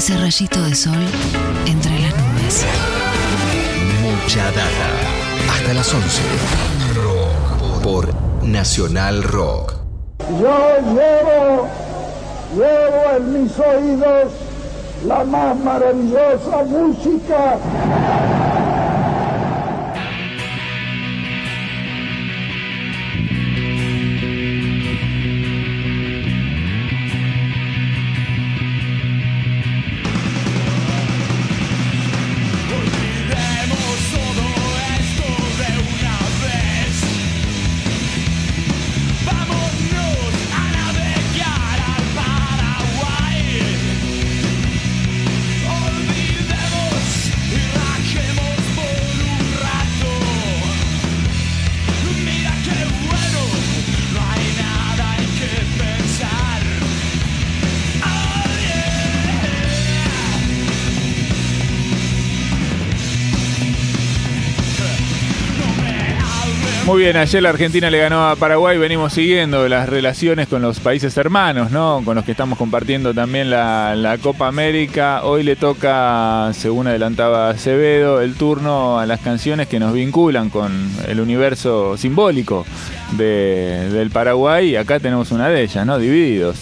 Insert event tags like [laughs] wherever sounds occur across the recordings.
ese rayito de sol entre las nubes. Mucha data. Hasta las 11. Por Nacional Rock. Yo llevo, llevo en mis oídos la más maravillosa música. Muy bien, ayer la Argentina le ganó a Paraguay, venimos siguiendo las relaciones con los países hermanos, ¿no? Con los que estamos compartiendo también la, Copa América. Hoy le toca, según adelantaba Acevedo, el turno a las canciones que nos vinculan con el universo simbólico de- del Paraguay. Y acá tenemos una de ellas, ¿no? Divididos.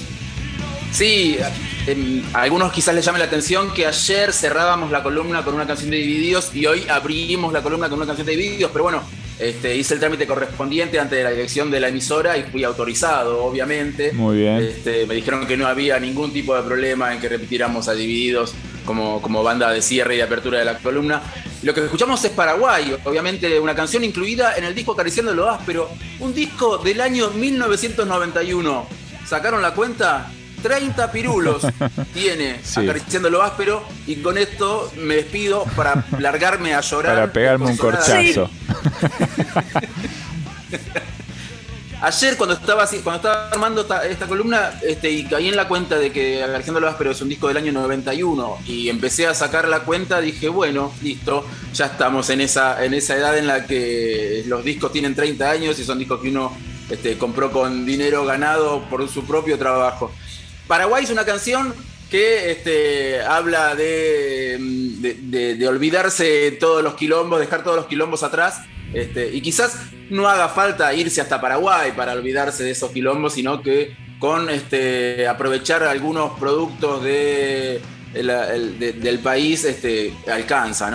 Sí, em, a algunos quizás les llame la atención que ayer cerrábamos la columna con una canción de Divididos y hoy abrimos la columna con una canción de Divididos, pero bueno, este, hice el trámite correspondiente ante la dirección de la emisora y fui autorizado, obviamente. Muy bien. Este, me dijeron que no había ningún tipo de problema en que repitiéramos a Divididos como, como banda de cierre y de apertura de la columna. Lo que escuchamos es Paraguay, obviamente una canción incluida en el disco Acariciando lo Áspero, un disco del año 1991. ¿Sacaron la cuenta? 30 pirulos [laughs] tiene Sí. Acariciando lo Áspero y con esto me despido para largarme a llorar. Para pegarme un corchazo. [laughs] Ayer cuando estaba cuando estaba armando esta, columna este, y caí en la cuenta de que Alejandro Áspero es un disco del año 91 y empecé a sacar la cuenta, dije, bueno, listo, ya estamos en esa, en esa edad en la que los discos tienen 30 años y son discos que uno este, compró con dinero ganado por su propio trabajo. Paraguay es una canción que este, habla de- de- de olvidarse todos los quilombos, dejar todos los quilombos atrás. Este, y quizás no haga falta irse hasta Paraguay para olvidarse de esos quilombos, sino que con este, aprovechar algunos productos de, el- el- de- del país este, alcanza.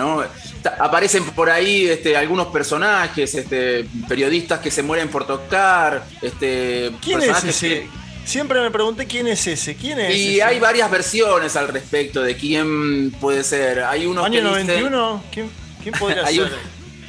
Aparecen por ahí este, algunos personajes, este, periodistas que se mueren por tocar. Este, ¿Quién es ese? que- Siempre me pregunté quién es ese. ¿Quién es y ese? hay varias versiones al respecto de quién puede ser. Hay unos ¿Año que dicen- 91? ¿Quién, quién podría [laughs] ser?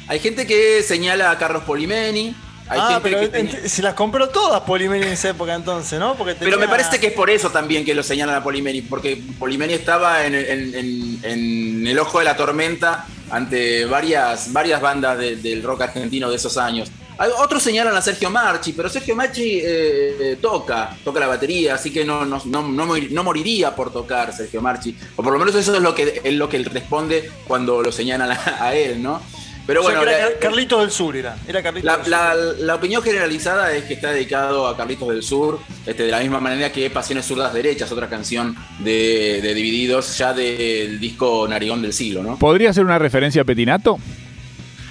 Hay gente que señala a Carlos Polimeni. Hay ah, gente pero que tenía- se las compró todas Polimeni en esa época entonces, ¿no? Porque pero me parece que es por eso también que lo señalan a Polimeni, porque Polimeni estaba en, en- en- en el ojo de la tormenta ante varias, varias bandas de- del rock argentino de esos años. Otros señalan a Sergio Marchi, pero Sergio Marchi eh, toca, toca la batería, así que no, no, no, no mor- no moriría por tocar Sergio Marchi. O por lo menos eso es lo que, es lo que él responde cuando lo señalan a, a él, ¿no? Pero O sea, bueno, que era la- Car- Carlitos del Sur era. Era Carlitos la, del Sur. la- la opinión generalizada es que está dedicado a Carlitos del Sur, este, de la misma manera que Pasiones Zurdas Derechas, otra canción de, de Divididos, ya del disco Narigón del Siglo, ¿no? ¿Podría ser una referencia a Petinato?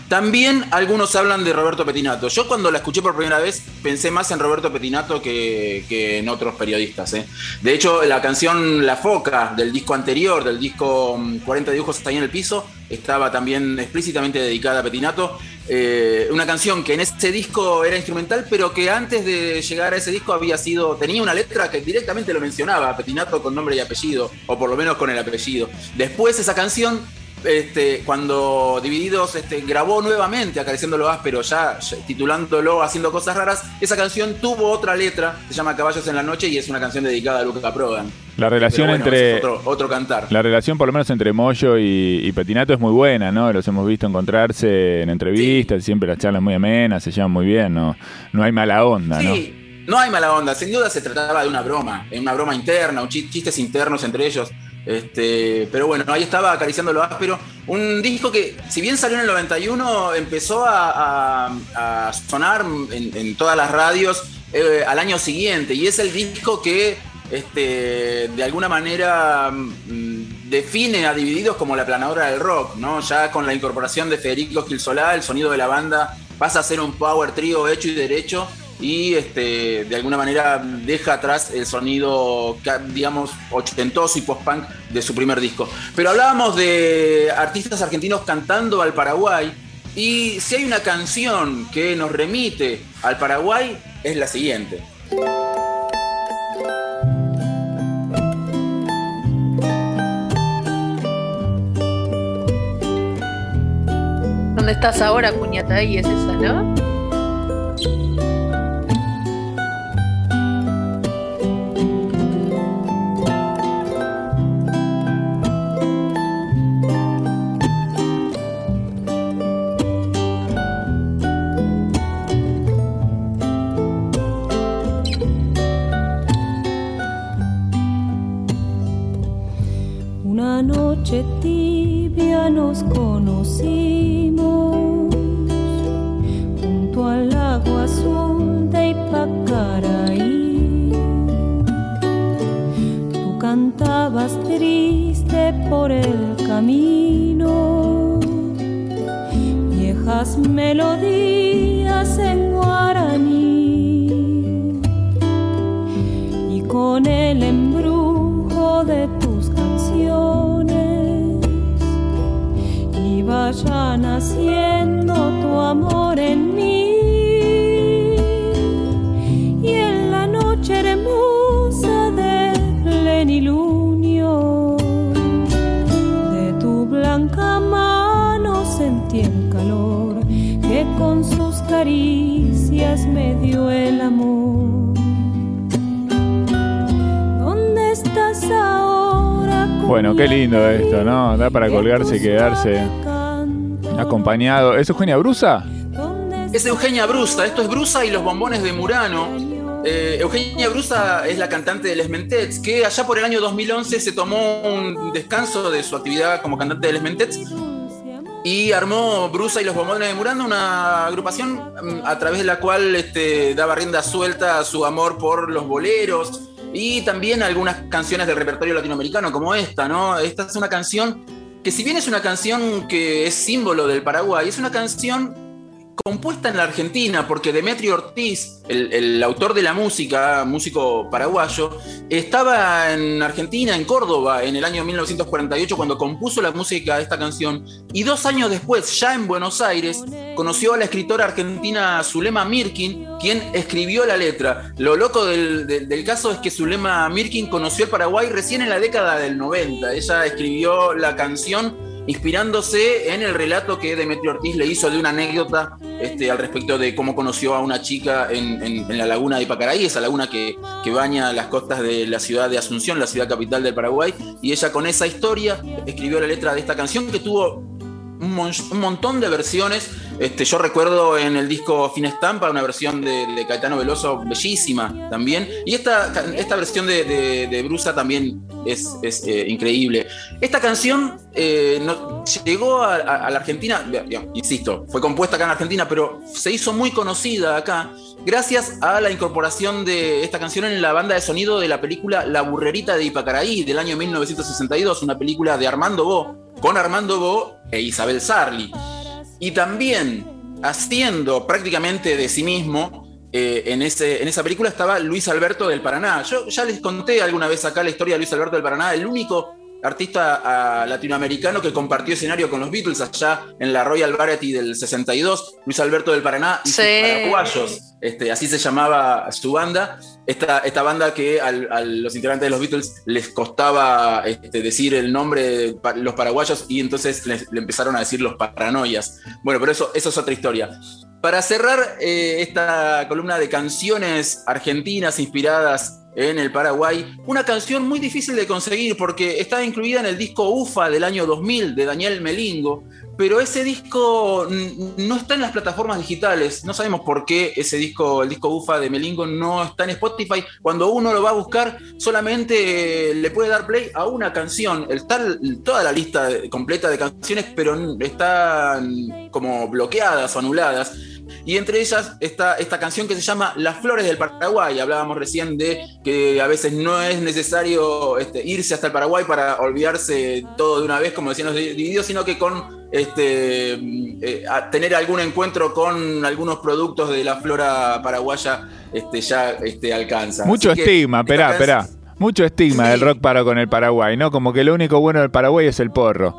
También algunos hablan de Roberto Petinato. Yo cuando la escuché por primera vez pensé más en Roberto Petinato que, en otros periodistas. ¿eh? De hecho, la canción La Foca del disco anterior, del disco mm, 40 dibujos hasta ahí en el piso, estaba también explícitamente dedicada a Petinato. Eh, una canción que en ese disco era instrumental, pero que antes de llegar a ese disco había sido. tenía una letra que directamente lo mencionaba, Petinato con nombre y apellido, o por lo menos con el apellido. Después esa canción este, cuando Divididos este, grabó nuevamente Acariciando lo áspero, ya, ya titulándolo Haciendo cosas raras, esa canción tuvo otra letra, se llama Caballos en la noche y es una canción dedicada a Luca Prodan. La relación bueno, entre. otro, otro cantar. La relación, por lo menos entre Moyo y, y Petinato, es muy buena, ¿no? Los hemos visto encontrarse en entrevistas, siempre las charlas muy amenas, se llevan muy bien, ¿no? No hay mala onda, ¿no? Sí, no hay mala onda, sin duda se trataba de una broma, una broma interna, un chistes internos entre ellos. Este, pero bueno, ahí estaba acariciando lo áspero. Un disco que, si bien salió en el 91, empezó a, sonar en, en todas las radios eh, al año siguiente. Y es el disco que este, de alguna manera mm, define a Divididos como la planadora del rock, ¿no? Ya con la incorporación de Federico Gilsolá, el sonido de la banda pasa a ser un power trío hecho y derecho y este, de alguna manera deja atrás el sonido, digamos, ochentoso y post-punk de su primer disco. Pero hablábamos de artistas argentinos cantando al Paraguay y si hay una canción que nos remite al Paraguay es la siguiente. ¿Dónde estás ahora, cuñata? Y es esa, ¿no? nos conocimos junto al lago azul de Ipacaraí. Tú cantabas triste por el camino, viejas melodías para colgarse y quedarse acompañado. ¿Es Eugenia Brusa? Es Eugenia Brusa, esto es Brusa y los bombones de Murano. Eh, Eugenia Brusa es la cantante de Les Mentets, que allá por el año 2011 se tomó un descanso de su actividad como cantante de Les Mentets y armó Brusa y los bombones de Murano, una agrupación mm, a través de la cual este, daba rienda suelta a su amor por los boleros y también algunas canciones del repertorio latinoamericano como esta, ¿no? Esta es una canción que si bien es una canción que es símbolo del Paraguay, es una canción compuesta en la Argentina, porque Demetrio Ortiz, el, autor de la música, músico paraguayo, estaba en Argentina, en Córdoba, en el año 1948, cuando compuso la música de esta canción, y dos años después, ya en Buenos Aires, conoció a la escritora argentina Zulema Mirkin, quien escribió la letra. Lo loco del, del caso es que Zulema Mirkin conoció el Paraguay recién en la década del 90. Ella escribió la canción inspirándose en el relato que Demetrio Ortiz le hizo de una anécdota este, al respecto de cómo conoció a una chica en, la laguna de Pacaraí, esa laguna que, que, baña las costas de la ciudad de Asunción, la ciudad capital del Paraguay, y ella con esa historia escribió la letra de esta canción que tuvo un, montón de versiones. Este, yo recuerdo en el disco Finestampa una versión de, Caetano Veloso bellísima también. Y esta, esta versión de, Brusa también es, eh, increíble. Esta canción eh, llegó a, la Argentina, insisto, fue compuesta acá en Argentina, pero se hizo muy conocida acá gracias a la incorporación de esta canción en la banda de sonido de la película La Burrerita de Ipacaraí del año 1962, una película de Armando Bo con Armando Bo e Isabel Sarli. Y también haciendo prácticamente de sí mismo, eh, en, ese, en esa película estaba Luis Alberto del Paraná. Yo ya les conté alguna vez acá la historia de Luis Alberto del Paraná, el único artista latinoamericano que compartió escenario con los Beatles allá en la Royal Variety del 62, Luis Alberto del Paraná y sus paraguayos, este, así se llamaba su banda. Esta, esta banda que a los integrantes de los Beatles les costaba este, decir el nombre de los paraguayos y entonces le empezaron a decir los paranoias. Bueno, pero eso, eso es otra historia. Para cerrar eh, esta columna de canciones argentinas inspiradas en el Paraguay, una canción muy difícil de conseguir porque está incluida en el disco UFA del año 2000 de Daniel Melingo, pero ese disco no está en las plataformas digitales. No sabemos por qué ese disco, el disco UFA de Melingo, no está en Spotify. Cuando uno lo va a buscar, solamente le puede dar play a una canción. Está toda la lista completa de canciones, pero están como bloqueadas o anuladas. Y entre ellas está esta canción que se llama Las Flores del Paraguay. Hablábamos recién de que a veces no es necesario este, irse hasta el Paraguay para olvidarse todo de una vez, como decían los divididos, sino que con este, eh, tener algún encuentro con algunos productos de la flora paraguaya este, ya este, alcanza. Mucho estigma, esperá, esperá. Mucho estigma del rock para con el Paraguay, ¿no? Como que lo único bueno del Paraguay es el porro.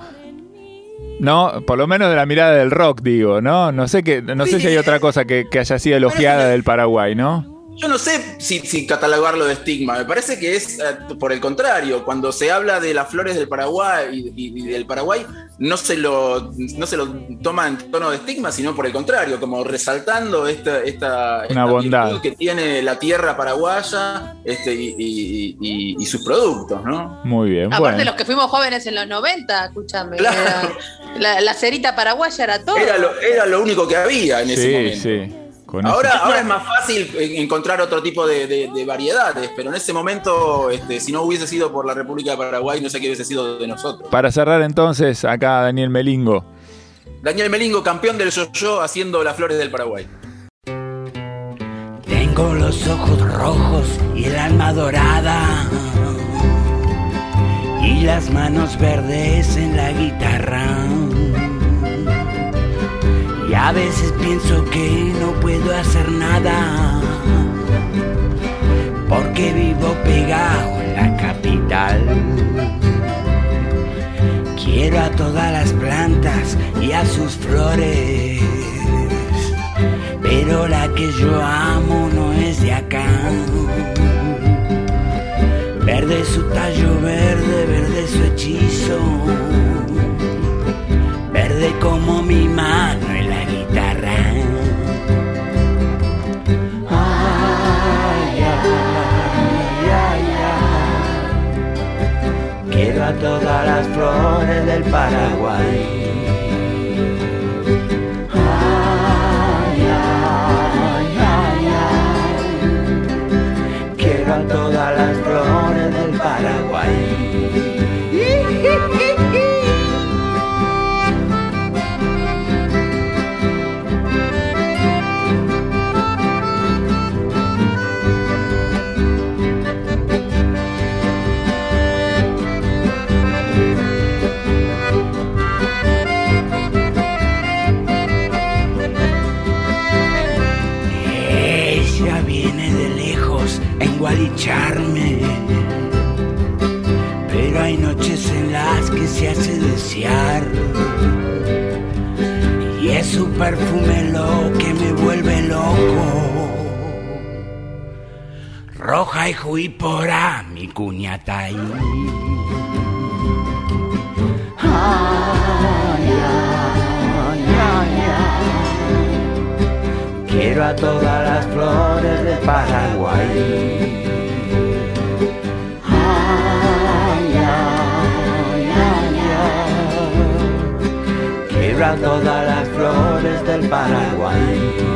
No, por lo menos de la mirada del rock, digo, ¿no? No sé que, no sé si hay otra cosa que, que haya sido elogiada del Paraguay, ¿no? Yo no sé si, catalogarlo de estigma, me parece que es eh, por el contrario, cuando se habla de las flores del Paraguay y, del Paraguay, no se, lo, no se lo toma en tono de estigma, sino por el contrario, como resaltando esta, esta, bondad que tiene la tierra paraguaya este, y, sus productos, ¿no? Muy bien. Aparte los que fuimos jóvenes en los 90, escúchame, la, cerita paraguaya era todo. Era lo, era lo único que había en ese momento. Sí. Ahora, ahora, es más fácil encontrar otro tipo de, variedades, pero en ese momento, este, si no hubiese sido por la República de Paraguay, no sé qué hubiese sido de nosotros. Para cerrar entonces, acá Daniel Melingo. Daniel Melingo, campeón del yo-yo haciendo las flores del Paraguay. Tengo los ojos rojos y el alma dorada y las manos verdes en la guitarra y a veces pienso que no puedo hacer nada. Porque vivo pegado en la capital. Quiero a todas las plantas y a sus flores. Pero la que yo amo no es de acá. Verde su tallo verde, verde su hechizo. Verde como mi mano todas las flores del Paraguay. Pero hay noches en las que se hace desear. Y es su perfume lo que me vuelve loco. Roja y juipora, mi cuñata ahí. Quiero a todas las flores de Paraguay. A todas las flores del Paraguay.